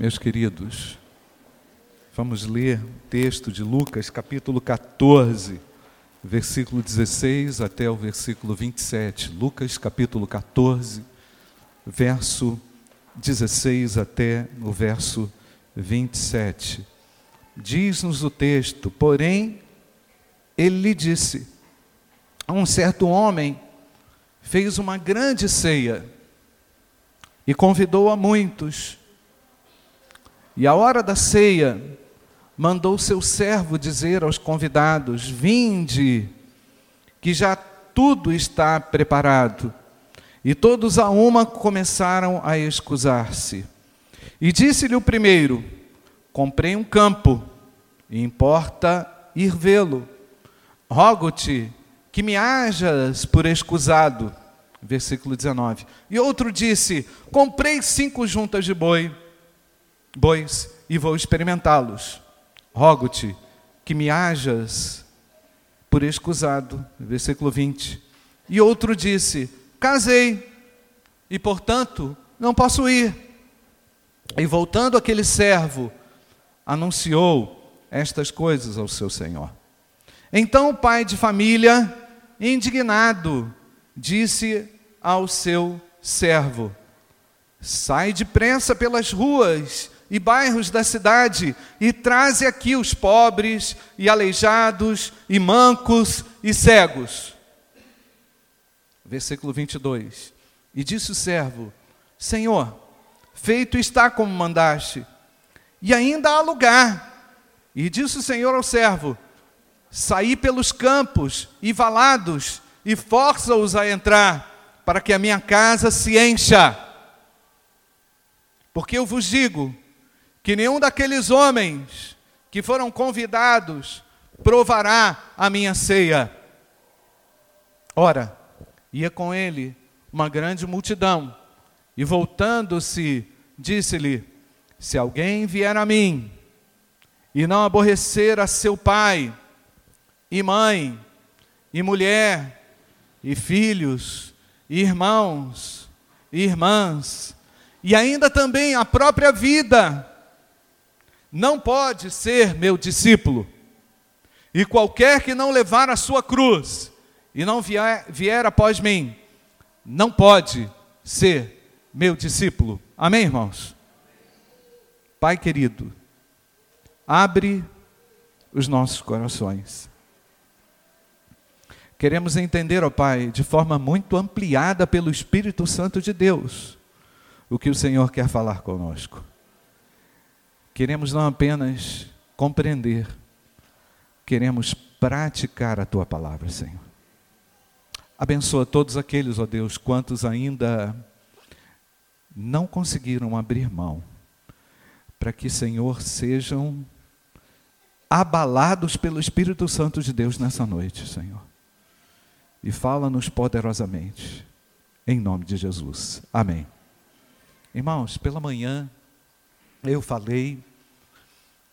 Meus queridos, vamos ler o texto de Lucas, capítulo 14, versículo 16 até o versículo 27. Lucas, capítulo 14, verso 16 até o verso 27. Diz-nos o texto: Porém, ele lhe disse: A um certo homem fez uma grande ceia e convidou a muitos. E a hora da ceia, mandou seu servo dizer aos convidados: Vinde, que já tudo está preparado. E todos a uma começaram a escusar-se. E disse-lhe o primeiro: Comprei um campo, e importa ir vê-lo. Rogo-te que me hajas por escusado. Versículo 19. E outro disse: Comprei cinco juntas de boi bois e vou experimentá-los. Rogo-te que me hajas por escusado. Versículo 20. E outro disse: Casei e, portanto, não posso ir. E voltando aquele servo, anunciou estas coisas ao seu senhor. Então o pai de família, indignado, disse ao seu servo: Sai depressa pelas ruas e bairros da cidade e traze aqui os pobres e aleijados e mancos e cegos. Versículo 22. E disse o servo: Senhor, feito está como mandaste, e ainda há lugar. E disse o Senhor ao servo: Saí pelos campos e valados e força-os a entrar, para que a minha casa se encha. Porque eu vos digo que nenhum daqueles homens que foram convidados provará a minha ceia. Ora, ia com ele uma grande multidão, e voltando-se, disse-lhe: Se alguém vier a mim e não aborrecer a seu pai, e mãe, e mulher, e filhos, e irmãos, e irmãs, e ainda também a própria vida, não pode ser meu discípulo. E qualquer que não levar a sua cruz e não vier, vier após mim, não pode ser meu discípulo. Amém, irmãos? Pai querido, abre os nossos corações. Queremos entender, ó Pai, de forma muito ampliada pelo Espírito Santo de Deus, o que o Senhor quer falar conosco. Queremos não apenas compreender, queremos praticar a tua palavra, Senhor. Abençoa todos aqueles, ó Deus, quantos ainda não conseguiram abrir mão, para que, Senhor, sejam abalados pelo Espírito Santo de Deus nessa noite, Senhor. E fala-nos poderosamente, em nome de Jesus. Amém. Irmãos, pela manhã eu falei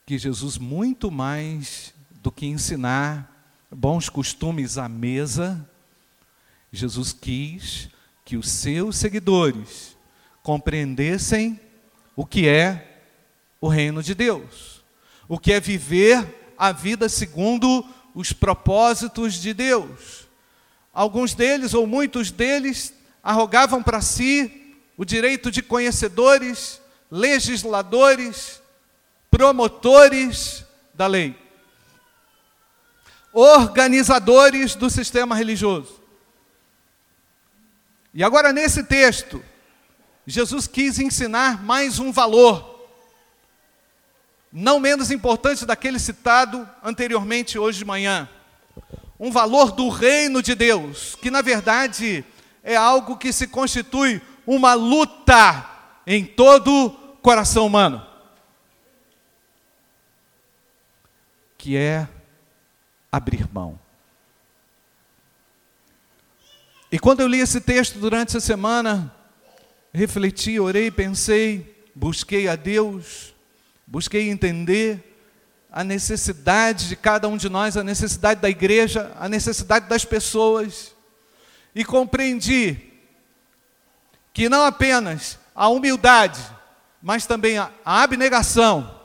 que Jesus, muito mais do que ensinar bons costumes à mesa, Jesus quis que os seus seguidores compreendessem o que é o reino de Deus, o que é viver a vida segundo os propósitos de Deus. Alguns deles, ou muitos deles, arrogavam para si o direito de conhecedores, legisladores, promotores da lei, organizadores do sistema religioso. E agora, nesse texto, Jesus quis ensinar mais um valor, não menos importante daquele citado anteriormente hoje de manhã. Um valor do reino de Deus, que na verdade é algo que se constitui uma luta em todo coração humano. Que é abrir mão. E quando eu li esse texto durante essa semana, refleti, orei, pensei, busquei a Deus, busquei entender a necessidade de cada um de nós, a necessidade da igreja, a necessidade das pessoas, e compreendi que não apenas a humildade mas também a abnegação,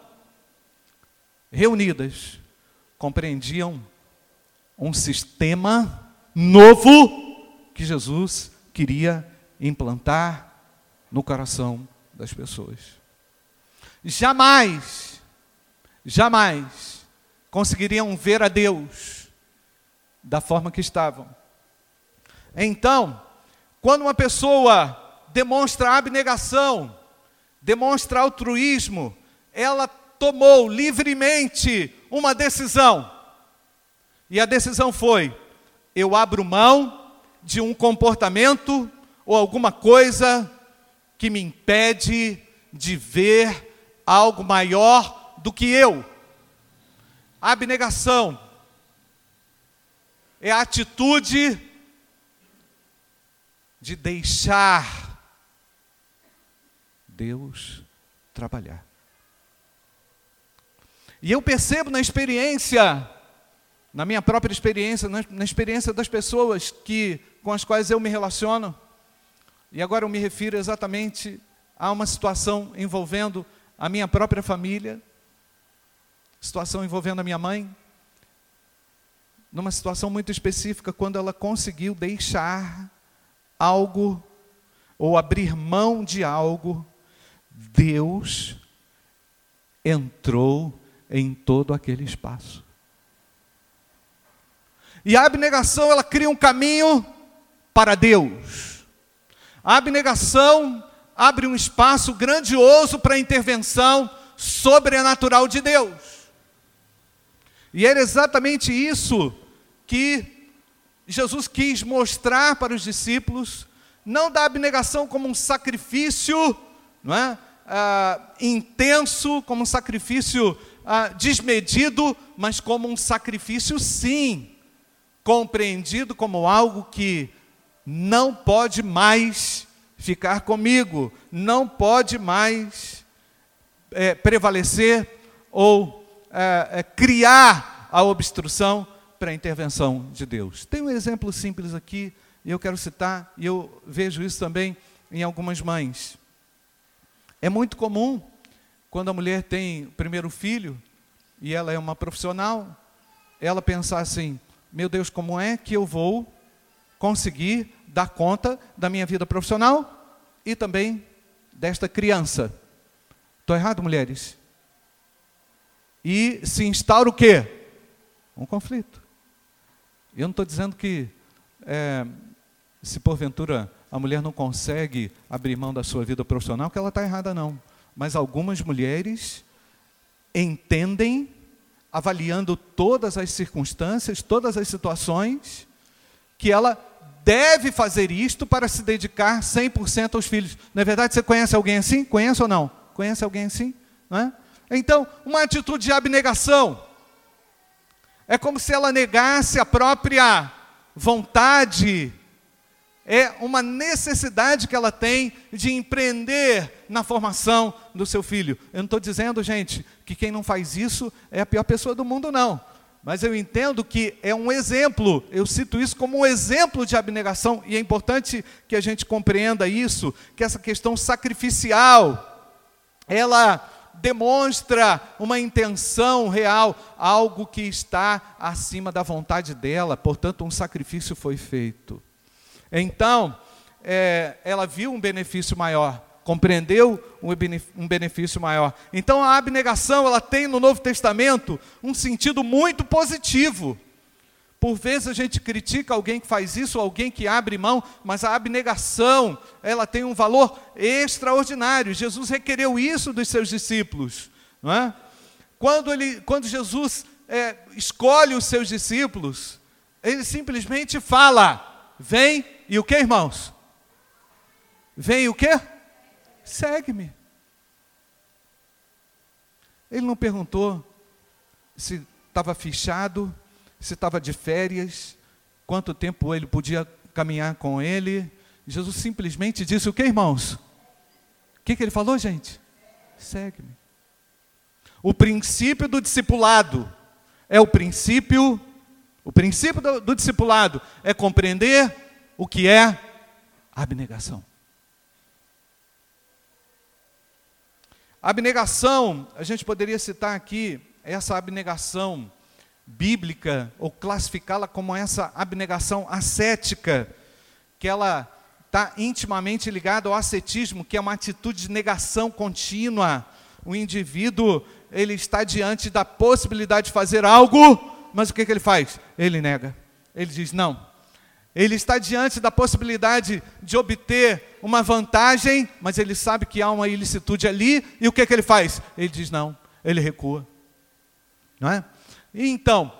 reunidas, compreendiam um sistema novo que Jesus queria implantar no coração das pessoas. Jamais, jamais conseguiriam ver a Deus da forma que estavam. Então, quando uma pessoa demonstra abnegação, demonstra altruísmo, ela tomou livremente uma decisão. E a decisão foi: eu abro mão de um comportamento ou alguma coisa que me impede de ver algo maior do que eu. Abnegação é a atitude de deixar Deus trabalhar. E eu percebo na experiência, na minha própria experiência, na, na experiência das pessoas que, com as quais eu me relaciono, e agora eu me refiro exatamente a uma situação envolvendo a minha própria família, situação envolvendo a minha mãe, numa situação muito específica, quando ela conseguiu deixar algo ou abrir mão de algo Deus entrou em todo aquele espaço. E a abnegação, ela cria um caminho para Deus. A abnegação abre um espaço grandioso para a intervenção sobrenatural de Deus. E era exatamente isso que Jesus quis mostrar para os discípulos, não da abnegação como um sacrifício não é? Ah, intenso, como um sacrifício ah, desmedido, mas como um sacrifício, sim, compreendido como algo que não pode mais ficar comigo, não pode mais é, prevalecer ou é, criar a obstrução para a intervenção de Deus. Tem um exemplo simples aqui, e eu quero citar, e eu vejo isso também em algumas mães. É muito comum, quando a mulher tem o primeiro filho, e ela é uma profissional, ela pensar assim: meu Deus, como é que eu vou conseguir dar conta da minha vida profissional e também desta criança? Estou errado, mulheres? E se instaura o quê? Um conflito. Eu não estou dizendo que é, se porventura a mulher não consegue abrir mão da sua vida profissional, que ela está errada, não. Mas algumas mulheres entendem, avaliando todas as circunstâncias, todas as situações, que ela deve fazer isto para se dedicar 100% aos filhos. Não é verdade? Você conhece alguém assim? Conhece ou não? Conhece alguém assim? É? Então, uma atitude de abnegação. É como se ela negasse a própria vontade é uma necessidade que ela tem de empreender na formação do seu filho. Eu não estou dizendo, gente, que quem não faz isso é a pior pessoa do mundo, não. Mas eu entendo que é um exemplo, eu cito isso como um exemplo de abnegação, e é importante que a gente compreenda isso, que essa questão sacrificial, ela demonstra uma intenção real, algo que está acima da vontade dela, portanto, um sacrifício foi feito. Então, é, ela viu um benefício maior, compreendeu um benefício maior. Então, a abnegação, ela tem no Novo Testamento um sentido muito positivo. Por vezes a gente critica alguém que faz isso, alguém que abre mão, mas a abnegação, ela tem um valor extraordinário. Jesus requereu isso dos seus discípulos. Não é? quando, ele, quando Jesus é, escolhe os seus discípulos, ele simplesmente fala: Vem e o que, irmãos? Vem o que? Segue-me. Ele não perguntou se estava fichado, se estava de férias, quanto tempo ele podia caminhar com ele. Jesus simplesmente disse o que, irmãos? O que, que ele falou, gente? Segue-me. O princípio do discipulado é o princípio, o princípio do, do discipulado é compreender o que é abnegação. Abnegação, a gente poderia citar aqui essa abnegação bíblica, ou classificá-la como essa abnegação ascética, que ela está intimamente ligada ao ascetismo, que é uma atitude de negação contínua. O indivíduo, ele está diante da possibilidade de fazer algo, mas o que, que ele faz? Ele nega. Ele diz: não, ele está diante da possibilidade de obter uma vantagem, mas ele sabe que há uma ilicitude ali, e o que, que ele faz? Ele diz não, ele recua. Não é? então,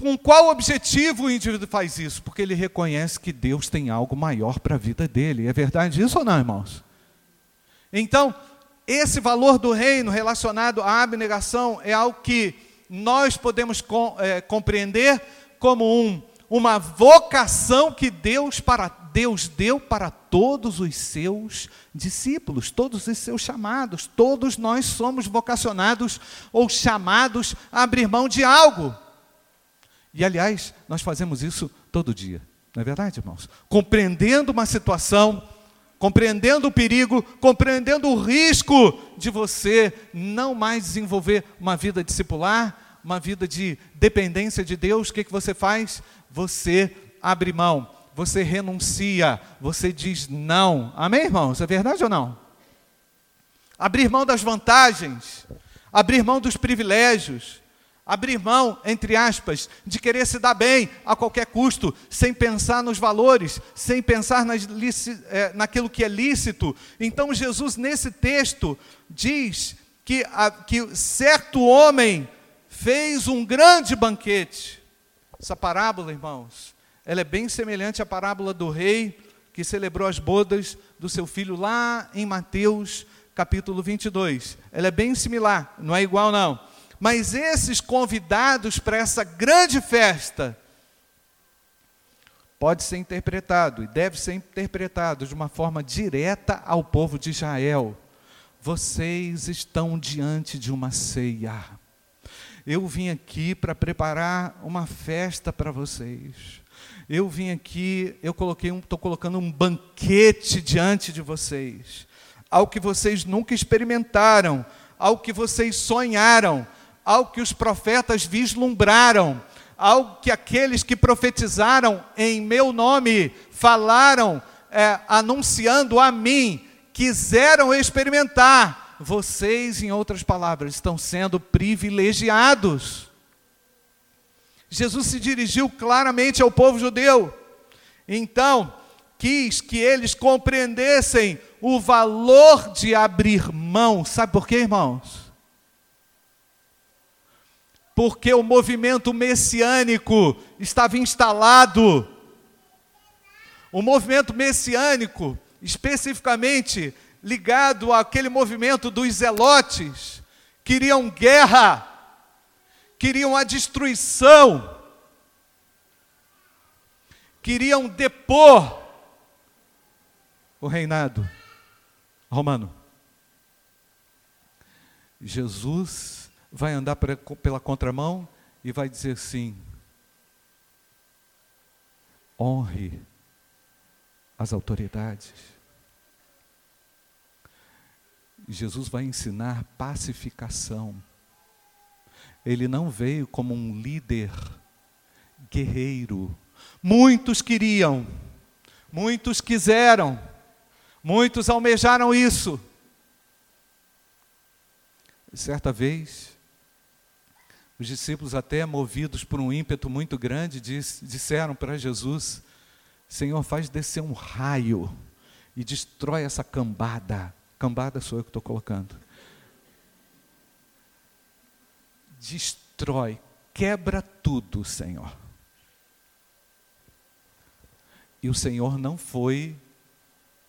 com qual objetivo o indivíduo faz isso? Porque ele reconhece que Deus tem algo maior para a vida dele. É verdade isso ou não, irmãos? Então, esse valor do reino relacionado à abnegação é algo que nós podemos com, é, compreender como um uma vocação que Deus para Deus deu para todos os seus discípulos, todos os seus chamados. Todos nós somos vocacionados ou chamados a abrir mão de algo. E aliás, nós fazemos isso todo dia. Não é verdade, irmãos? Compreendendo uma situação, compreendendo o perigo, compreendendo o risco de você não mais desenvolver uma vida discipular, uma vida de dependência de Deus, o que, que você faz? Você abre mão, você renuncia, você diz não. Amém, irmãos? É verdade ou não? Abrir mão das vantagens, abrir mão dos privilégios, abrir mão, entre aspas, de querer se dar bem a qualquer custo, sem pensar nos valores, sem pensar nas, é, naquilo que é lícito. Então, Jesus, nesse texto, diz que, a, que certo homem fez um grande banquete. Essa parábola, irmãos, ela é bem semelhante à parábola do rei que celebrou as bodas do seu filho lá em Mateus capítulo 22. Ela é bem similar, não é igual não. Mas esses convidados para essa grande festa pode ser interpretado e deve ser interpretado de uma forma direta ao povo de Israel. Vocês estão diante de uma ceia. Eu vim aqui para preparar uma festa para vocês. Eu vim aqui, eu coloquei um, estou colocando um banquete diante de vocês, algo que vocês nunca experimentaram, algo que vocês sonharam, algo que os profetas vislumbraram, algo que aqueles que profetizaram em meu nome falaram, é, anunciando a mim, quiseram experimentar vocês, em outras palavras, estão sendo privilegiados. Jesus se dirigiu claramente ao povo judeu. Então, quis que eles compreendessem o valor de abrir mão. Sabe por quê, irmãos? Porque o movimento messiânico estava instalado. O movimento messiânico, especificamente, ligado àquele movimento dos zelotes, queriam guerra, queriam a destruição, queriam depor o reinado romano. Jesus vai andar pela contramão e vai dizer assim: honre as autoridades. Jesus vai ensinar pacificação. Ele não veio como um líder guerreiro. Muitos queriam, muitos quiseram, muitos almejaram isso. Certa vez, os discípulos, até movidos por um ímpeto muito grande, disseram para Jesus: Senhor, faz descer um raio e destrói essa cambada Cambada sou eu que estou colocando. Destrói, quebra tudo, Senhor. E o Senhor não foi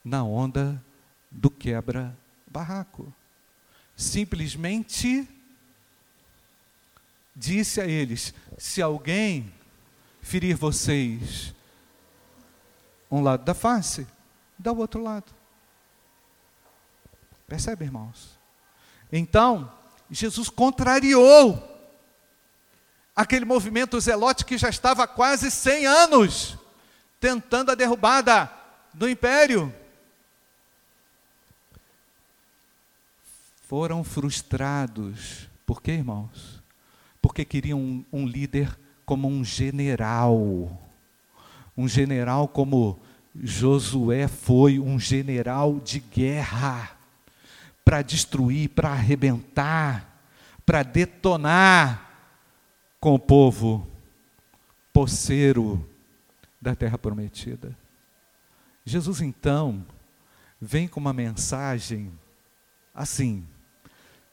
na onda do quebra-barraco. Simplesmente disse a eles: se alguém ferir vocês um lado da face, dá o outro lado. Percebe, irmãos? Então, Jesus contrariou aquele movimento zelote que já estava há quase 100 anos tentando a derrubada do império. foram frustrados. Por quê, irmãos? Porque queriam um, um líder como um general. Um general como Josué foi um general de guerra para destruir, para arrebentar, para detonar com o povo poceiro da terra prometida. Jesus então vem com uma mensagem assim,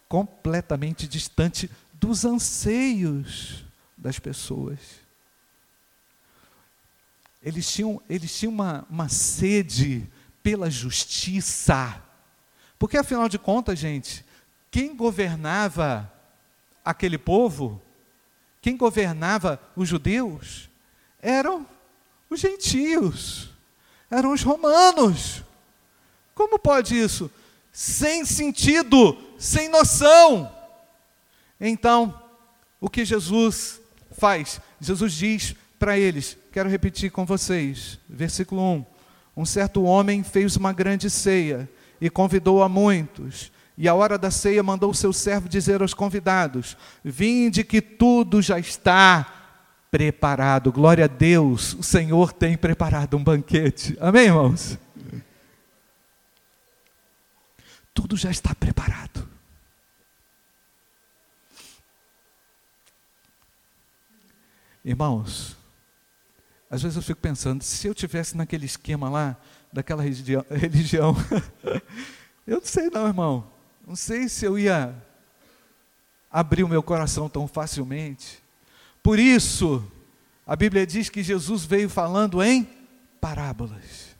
completamente distante dos anseios das pessoas. Eles tinham, eles tinham uma, uma sede pela justiça. Porque, afinal de contas, gente, quem governava aquele povo, quem governava os judeus, eram os gentios, eram os romanos. Como pode isso? Sem sentido, sem noção. Então, o que Jesus faz? Jesus diz para eles, quero repetir com vocês, versículo 1: Um certo homem fez uma grande ceia e convidou a muitos. E a hora da ceia mandou o seu servo dizer aos convidados: Vinde que tudo já está preparado. Glória a Deus, o Senhor tem preparado um banquete. Amém, irmãos? Tudo já está preparado. Irmãos, às vezes eu fico pensando, se eu tivesse naquele esquema lá, daquela religião, eu não sei não, irmão. Não sei se eu ia abrir o meu coração tão facilmente. Por isso, a Bíblia diz que Jesus veio falando em parábolas.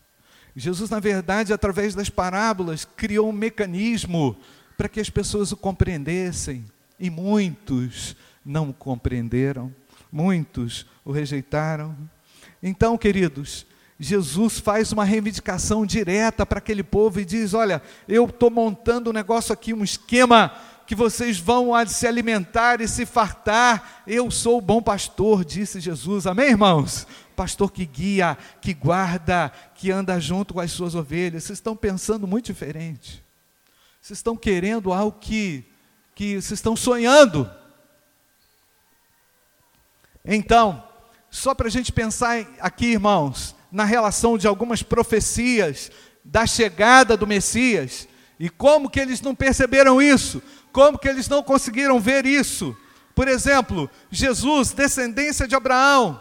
Jesus, na verdade, através das parábolas, criou um mecanismo para que as pessoas o compreendessem, e muitos não o compreenderam, muitos o rejeitaram. Então, queridos, Jesus faz uma reivindicação direta para aquele povo e diz: Olha, eu estou montando um negócio aqui, um esquema que vocês vão se alimentar e se fartar. Eu sou o bom pastor, disse Jesus. Amém, irmãos? Pastor que guia, que guarda, que anda junto com as suas ovelhas. Vocês estão pensando muito diferente. Vocês estão querendo algo que, que vocês estão sonhando. Então, só para a gente pensar aqui, irmãos, na relação de algumas profecias da chegada do Messias, e como que eles não perceberam isso? Como que eles não conseguiram ver isso? Por exemplo, Jesus, descendência de Abraão,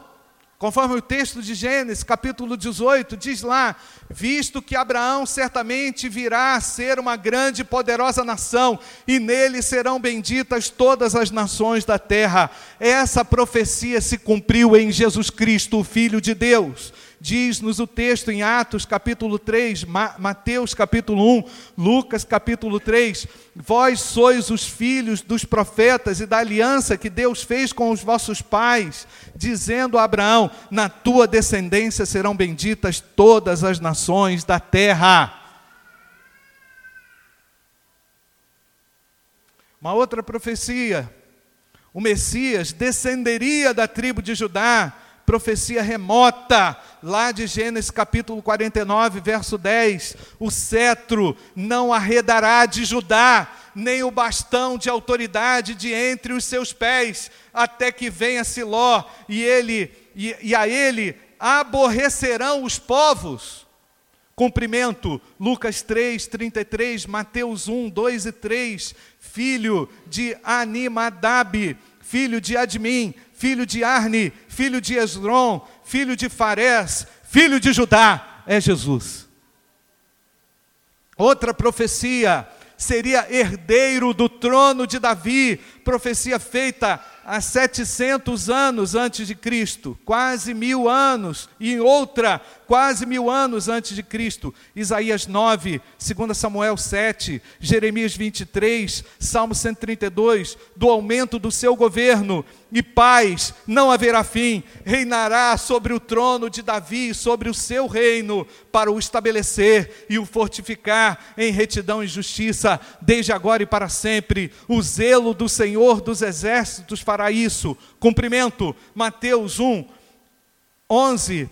conforme o texto de Gênesis, capítulo 18, diz lá: Visto que Abraão certamente virá a ser uma grande e poderosa nação, e nele serão benditas todas as nações da terra. Essa profecia se cumpriu em Jesus Cristo, o Filho de Deus diz-nos o texto em Atos capítulo 3, Mateus capítulo 1, Lucas capítulo 3: Vós sois os filhos dos profetas e da aliança que Deus fez com os vossos pais, dizendo a Abraão: Na tua descendência serão benditas todas as nações da terra. Uma outra profecia: o Messias descenderia da tribo de Judá profecia remota, lá de Gênesis capítulo 49, verso 10: o cetro não arredará de Judá, nem o bastão de autoridade de entre os seus pés, até que venha Siló, e ele e, e a ele aborrecerão os povos. Cumprimento, Lucas 3, 33, Mateus 1, 2 e 3, filho de Animadab, filho de Admin, filho de Arne, filho de Esron, filho de Farés, filho de Judá, é Jesus. Outra profecia seria herdeiro do trono de Davi, profecia feita há 700 anos antes de Cristo, quase mil anos, e outra, quase mil anos antes de Cristo, Isaías 9, 2 Samuel 7, Jeremias 23, Salmo 132, do aumento do seu governo, e paz não haverá fim, reinará sobre o trono de Davi sobre o seu reino, para o estabelecer e o fortificar em retidão e justiça, desde agora e para sempre. O zelo do Senhor dos exércitos fará isso. Cumprimento, Mateus 1, 11.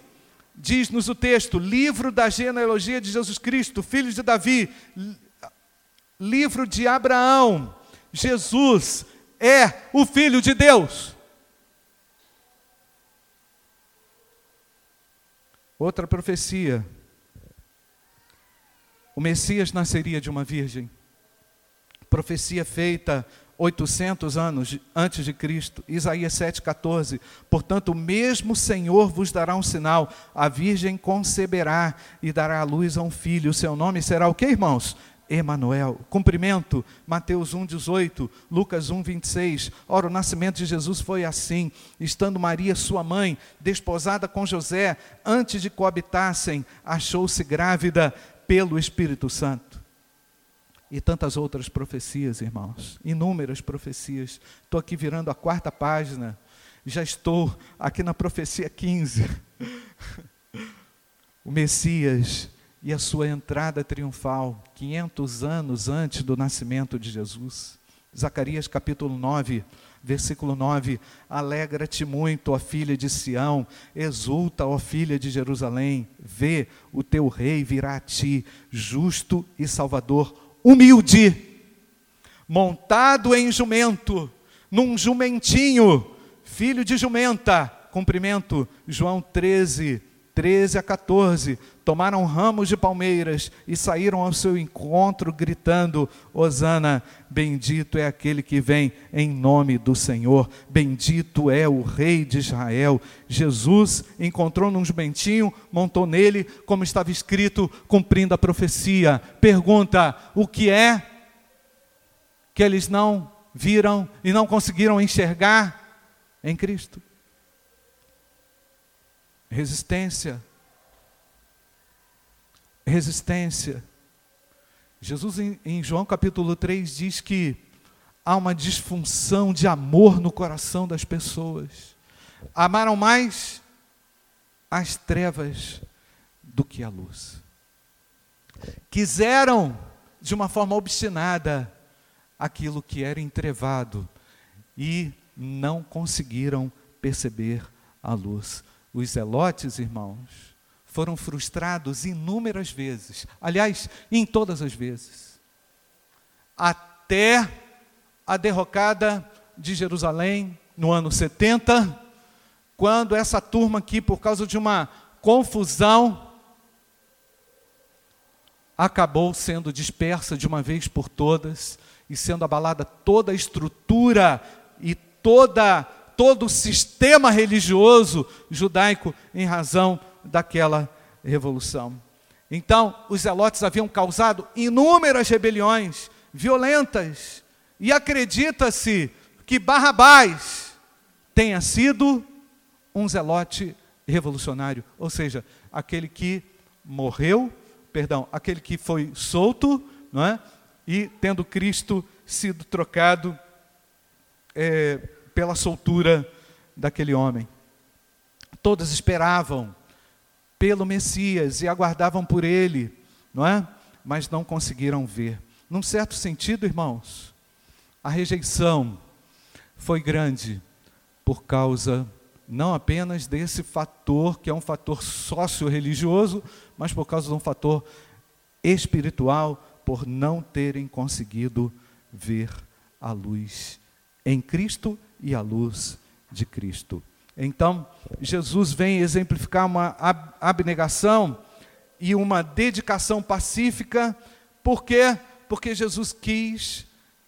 Diz-nos o texto, livro da genealogia de Jesus Cristo, filho de Davi, livro de Abraão, Jesus é o Filho de Deus. Outra profecia. O Messias nasceria de uma virgem. Profecia feita 800 anos antes de Cristo, Isaías 7,14. Portanto, o mesmo Senhor vos dará um sinal: a virgem conceberá e dará à luz a um filho. O seu nome será o que, irmãos? Emanuel. Cumprimento, Mateus 1:18, Lucas 1:26. Ora, o nascimento de Jesus foi assim: estando Maria, sua mãe, desposada com José, antes de coabitassem, achou-se grávida pelo Espírito Santo. E tantas outras profecias, irmãos, inúmeras profecias. Estou aqui virando a quarta página, já estou aqui na profecia 15. o Messias e a sua entrada triunfal, 500 anos antes do nascimento de Jesus. Zacarias capítulo 9, versículo 9: Alegra-te muito, ó filha de Sião, exulta, ó filha de Jerusalém, vê, o teu rei virá a ti, justo e salvador, humilde, montado em jumento, num jumentinho, filho de jumenta. Cumprimento, João 13, 13 a 14, tomaram ramos de palmeiras e saíram ao seu encontro, gritando: Hosana, bendito é aquele que vem em nome do Senhor, bendito é o Rei de Israel. Jesus encontrou num jumentinho, montou nele, como estava escrito, cumprindo a profecia. Pergunta: o que é que eles não viram e não conseguiram enxergar em Cristo? resistência. Resistência. Jesus, em, em, João capítulo 3, diz que há uma disfunção de amor no coração das pessoas. Amaram mais as trevas do que a luz. Quiseram, de uma forma obstinada, aquilo que era entrevado e não conseguiram perceber a luz. Os zelotes, irmãos, foram frustrados inúmeras vezes, aliás, em todas as vezes, até a derrocada de Jerusalém no ano 70, quando essa turma aqui, por causa de uma confusão, acabou sendo dispersa de uma vez por todas e sendo abalada toda a estrutura e toda todo o sistema religioso judaico em razão daquela revolução. Então, os zelotes haviam causado inúmeras rebeliões violentas, e acredita-se que Barrabás tenha sido um zelote revolucionário, ou seja, aquele que morreu, perdão, aquele que foi solto, não é? E tendo Cristo sido trocado é, pela soltura daquele homem. Todos esperavam pelo Messias e aguardavam por ele, não é? Mas não conseguiram ver. Num certo sentido, irmãos, a rejeição foi grande por causa não apenas desse fator, que é um fator socio-religioso, mas por causa de um fator espiritual, por não terem conseguido ver a luz em Cristo e a luz de Cristo. Então, Jesus vem exemplificar uma abnegação e uma dedicação pacífica, por quê? Porque Jesus quis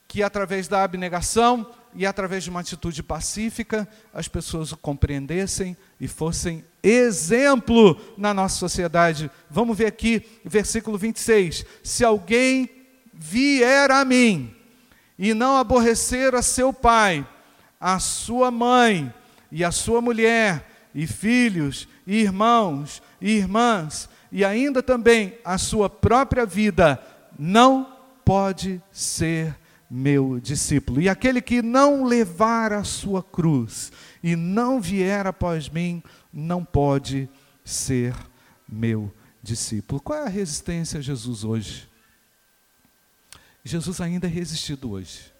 que através da abnegação e através de uma atitude pacífica as pessoas o compreendessem e fossem exemplo na nossa sociedade. Vamos ver aqui, versículo 26. Se alguém vier a mim e não aborrecer a seu pai, a sua mãe e a sua mulher, e filhos, e irmãos, e irmãs, e ainda também a sua própria vida, não pode ser meu discípulo. E aquele que não levar a sua cruz e não vier após mim, não pode ser meu discípulo. Qual é a resistência a Jesus hoje? Jesus ainda é resistido hoje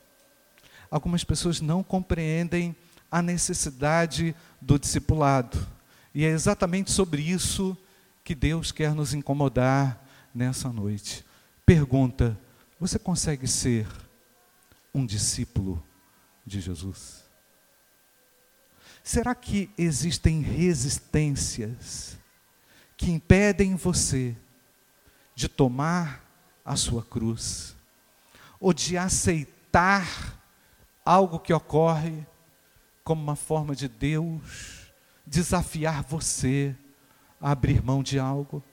algumas pessoas não compreendem a necessidade do discipulado. E é exatamente sobre isso que Deus quer nos incomodar nessa noite. Pergunta: Você consegue ser um discípulo de Jesus? Será que existem resistências que impedem você de tomar a sua cruz ou de aceitar algo que ocorre como uma forma de Deus desafiar você a abrir mão de algo?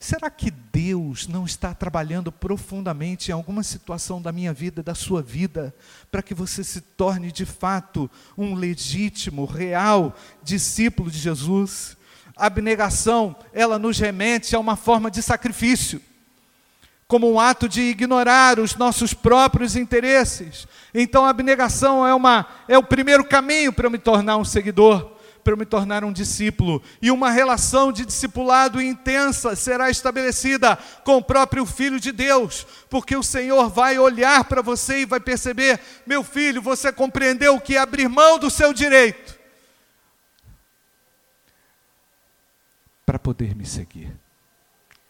Será que Deus não está trabalhando profundamente em alguma situação da minha vida, da sua vida, para que você se torne de fato um legítimo, real discípulo de Jesus? A abnegação, ela nos remete a uma forma de sacrifício, como um ato de ignorar os nossos próprios interesses. Então a abnegação é, uma, é o primeiro caminho para eu me tornar um seguidor para eu me tornar um discípulo. E uma relação de discipulado intensa será estabelecida com o próprio Filho de Deus, porque o Senhor vai olhar para você e vai perceber: meu filho, você compreendeu que abrir mão do seu direito para poder me seguir.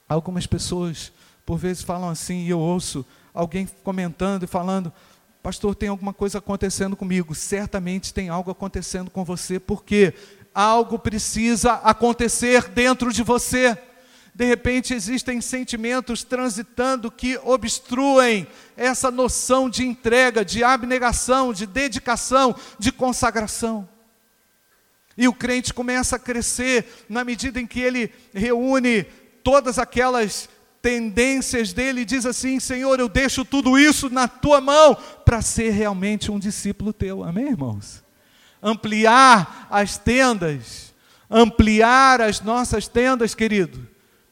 Algumas pessoas, por vezes, falam assim, e eu ouço alguém comentando e falando: Pastor, tem alguma coisa acontecendo comigo. Certamente tem algo acontecendo com você, porque algo precisa acontecer dentro de você. De repente existem sentimentos transitando que obstruem essa noção de entrega, de abnegação, de dedicação, de consagração. E o crente começa a crescer na medida em que ele reúne todas aquelas tendências dele e diz assim: Senhor, eu deixo tudo isso na tua mão para ser realmente um discípulo teu. Amém, irmãos? Ampliar as tendas, ampliar as nossas tendas, querido,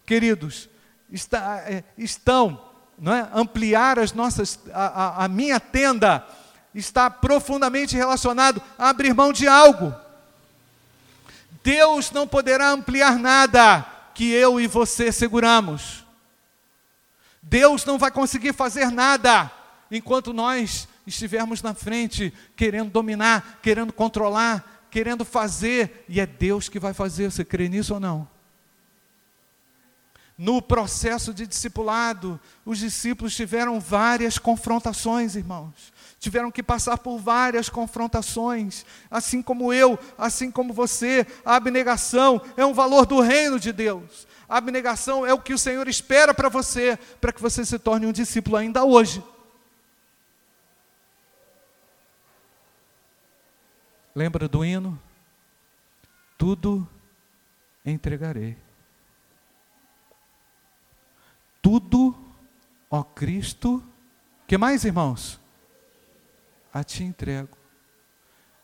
queridos, está, é, estão, não é? Ampliar as nossas, a, a, a minha tenda está profundamente relacionado a abrir mão de algo. Deus não poderá ampliar nada que eu e você seguramos. Deus não vai conseguir fazer nada enquanto nós estivermos na frente, querendo dominar, querendo controlar, querendo fazer, e é Deus que vai fazer. Você crê nisso ou não? No processo de discipulado, os discípulos tiveram várias confrontações, irmãos. Tiveram que passar por várias confrontações, assim como eu, assim como você. A abnegação é um valor do reino de Deus. A abnegação é o que o Senhor espera para você, para que você se torne um discípulo ainda hoje. Lembra do hino? Tudo entregarei. Tudo, ó Cristo, que mais, irmãos? A ti entrego.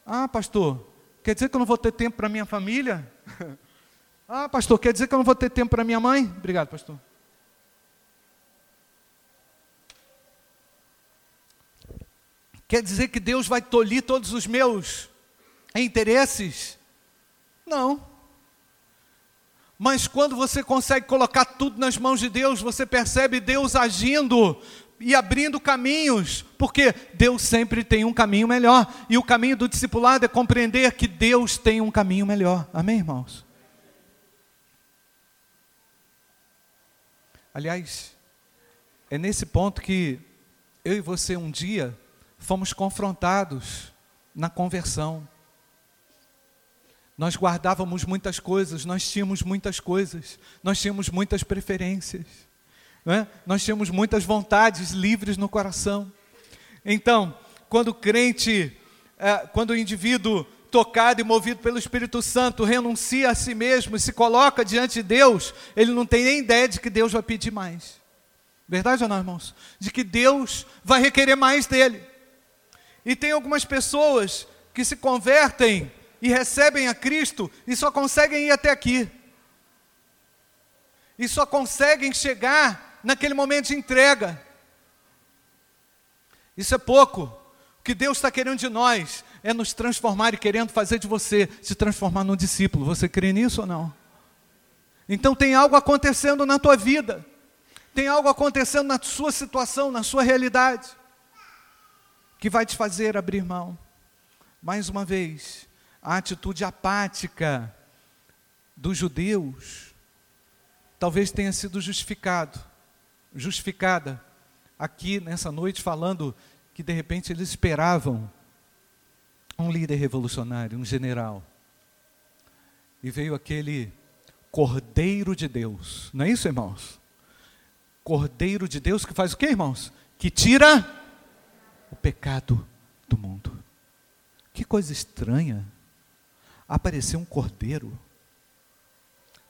Ah, pastor, quer dizer que eu não vou ter tempo para minha família? Ah, pastor, quer dizer que eu não vou ter tempo para minha mãe? Obrigado, pastor. Quer dizer que Deus vai tolir todos os meus interesses? Não. Mas quando você consegue colocar tudo nas mãos de Deus, você percebe Deus agindo e abrindo caminhos, porque Deus sempre tem um caminho melhor. E o caminho do discipulado é compreender que Deus tem um caminho melhor. Amém, irmãos? Aliás, é nesse ponto que eu e você um dia fomos confrontados na conversão. Nós guardávamos muitas coisas, nós tínhamos muitas coisas, nós tínhamos muitas preferências, é? nós tínhamos muitas vontades livres no coração. Então, quando o crente, é, quando o indivíduo tocado e movido pelo Espírito Santo, renuncia a si mesmo e se coloca diante de Deus, ele não tem nem ideia de que Deus vai pedir mais. Verdade ou não, irmãos? De que Deus vai requerer mais dele. E tem algumas pessoas que se convertem e recebem a Cristo e só conseguem ir até aqui. E só conseguem chegar naquele momento de entrega. Isso é pouco. O que Deus está querendo de nós é nos transformar e querendo fazer de você se transformar num discípulo. Você crê nisso ou não? Então tem algo acontecendo na tua vida, tem algo acontecendo na sua situação, na sua realidade, que vai te fazer abrir mão. Mais uma vez, a atitude apática dos judeus talvez tenha sido justificado, justificada aqui nessa noite falando que de repente eles esperavam um líder revolucionário, um general. E veio aquele Cordeiro de Deus. Não é isso, irmãos? Cordeiro de Deus que faz o que, irmãos? Que tira o pecado do mundo. Que coisa estranha. Apareceu um cordeiro.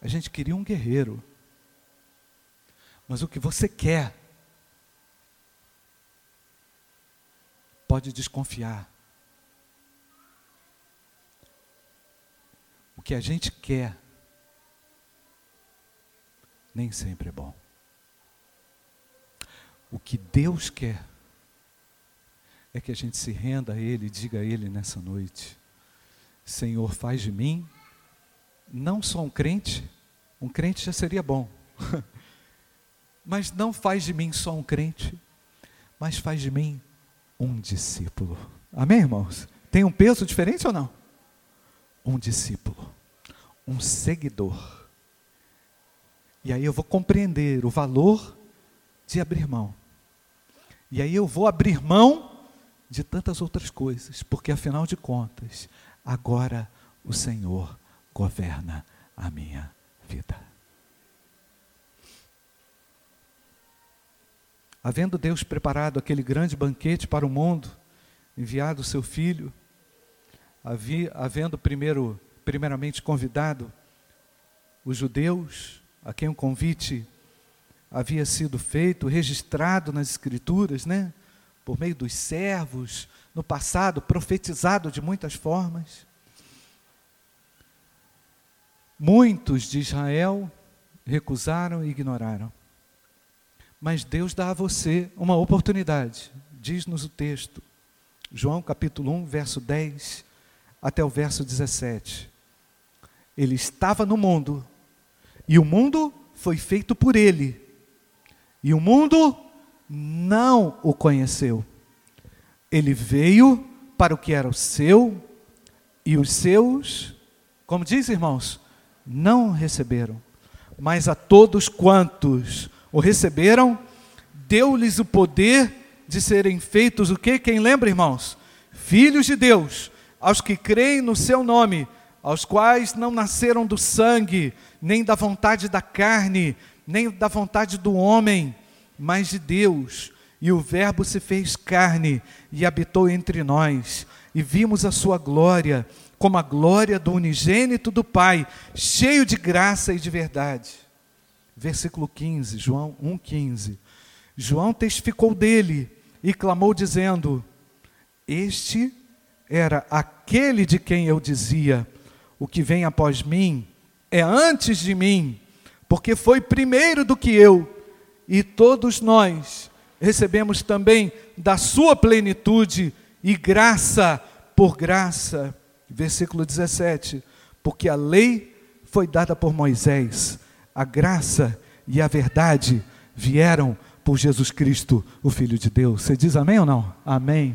A gente queria um guerreiro. Mas o que você quer, pode desconfiar. O que a gente quer, nem sempre é bom. O que Deus quer, é que a gente se renda a Ele e diga a Ele nessa noite: Senhor, faz de mim não só um crente, um crente já seria bom, mas não faz de mim só um crente, mas faz de mim um discípulo. Amém, irmãos? Tem um peso diferente ou não? Um discípulo, um seguidor. E aí eu vou compreender o valor de abrir mão. E aí eu vou abrir mão de tantas outras coisas, porque afinal de contas, agora o Senhor governa a minha vida. Havendo Deus preparado aquele grande banquete para o mundo, enviado o seu filho, havendo primeiro, primeiramente convidado os judeus, a quem o convite havia sido feito, registrado nas escrituras, né? por meio dos servos, no passado, profetizado de muitas formas. Muitos de Israel recusaram e ignoraram. Mas Deus dá a você uma oportunidade, diz-nos o texto, João capítulo 1, verso 10 até o verso 17. Ele estava no mundo, e o mundo foi feito por ele, e o mundo não o conheceu. Ele veio para o que era o seu, e os seus, como diz irmãos, não receberam. Mas a todos quantos o receberam, deu-lhes o poder de serem feitos o que? Quem lembra, irmãos? Filhos de Deus, aos que creem no seu nome, aos quais não nasceram do sangue, nem da vontade da carne, nem da vontade do homem, mas de Deus. E o Verbo se fez carne e habitou entre nós, e vimos a sua glória, como a glória do unigênito do Pai, cheio de graça e de verdade. Versículo 15, João 1,15. João testificou dele e clamou, dizendo: Este era aquele de quem eu dizia: O que vem após mim é antes de mim, porque foi primeiro do que eu e todos nós recebemos também da sua plenitude e graça por graça. Versículo 17: Porque a lei foi dada por Moisés, a graça e a verdade vieram por Jesus Cristo, o Filho de Deus. Você diz amém ou não? Amém.